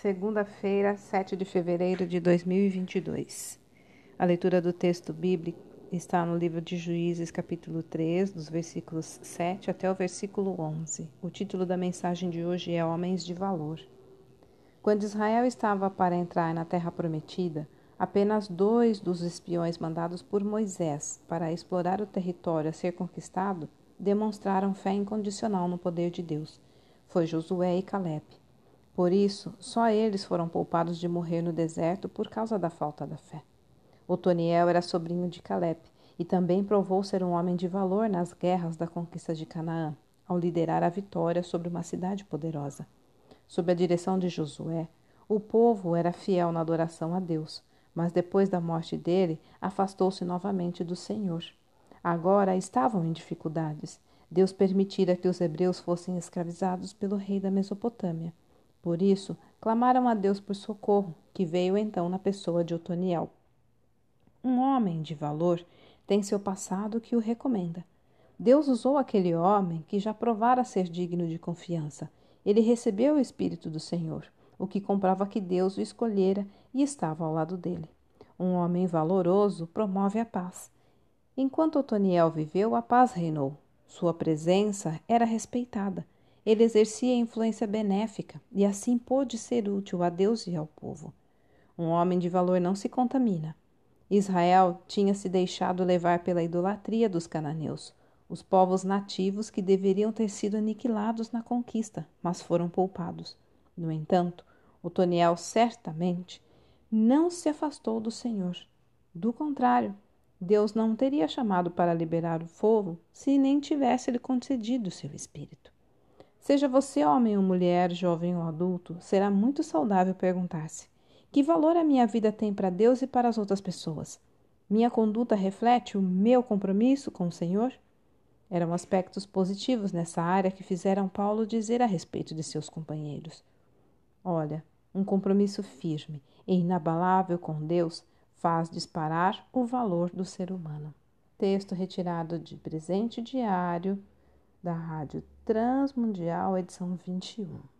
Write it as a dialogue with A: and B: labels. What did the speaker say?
A: Segunda-feira, 7 de fevereiro de 2022. A leitura do texto bíblico está no livro de Juízes, capítulo 3, dos versículos 7 até o versículo 11. O título da mensagem de hoje é Homens de Valor. Quando Israel estava para entrar na terra prometida, apenas dois dos espiões mandados por Moisés para explorar o território a ser conquistado demonstraram fé incondicional no poder de Deus. Foi Josué e Caleb. Por isso, só eles foram poupados de morrer no deserto por causa da falta da fé. Otoniel era sobrinho de Caleb e também provou ser um homem de valor nas guerras da conquista de Canaã, ao liderar a vitória sobre uma cidade poderosa. Sob a direção de Josué, o povo era fiel na adoração a Deus, mas depois da morte dele, afastou-se novamente do Senhor. Agora estavam em dificuldades. Deus permitira que os hebreus fossem escravizados pelo rei da Mesopotâmia. Por isso, clamaram a Deus por socorro, que veio então na pessoa de Otoniel. Um homem de valor tem seu passado que o recomenda. Deus usou aquele homem que já provara ser digno de confiança. Ele recebeu o Espírito do Senhor, o que comprova que Deus o escolhera e estava ao lado dele. Um homem valoroso promove a paz. Enquanto Otoniel viveu, a paz reinou. Sua presença era respeitada. Ele exercia influência benéfica e assim pôde ser útil a Deus e ao povo. Um homem de valor não se contamina. Israel tinha se deixado levar pela idolatria dos cananeus, os povos nativos que deveriam ter sido aniquilados na conquista, mas foram poupados. No entanto, Otoniel certamente não se afastou do Senhor. Do contrário, Deus não teria chamado para liberar o povo se nem tivesse lhe concedido seu espírito. Seja você homem ou mulher, jovem ou adulto, será muito saudável perguntar-se: que valor a minha vida tem para Deus e para as outras pessoas? Minha conduta reflete o meu compromisso com o Senhor? Eram aspectos positivos nessa área que fizeram Paulo dizer a respeito de seus companheiros. Olha, um compromisso firme e inabalável com Deus faz disparar o valor do ser humano. Texto retirado de presente diário da Rádio Transmundial, edição 21.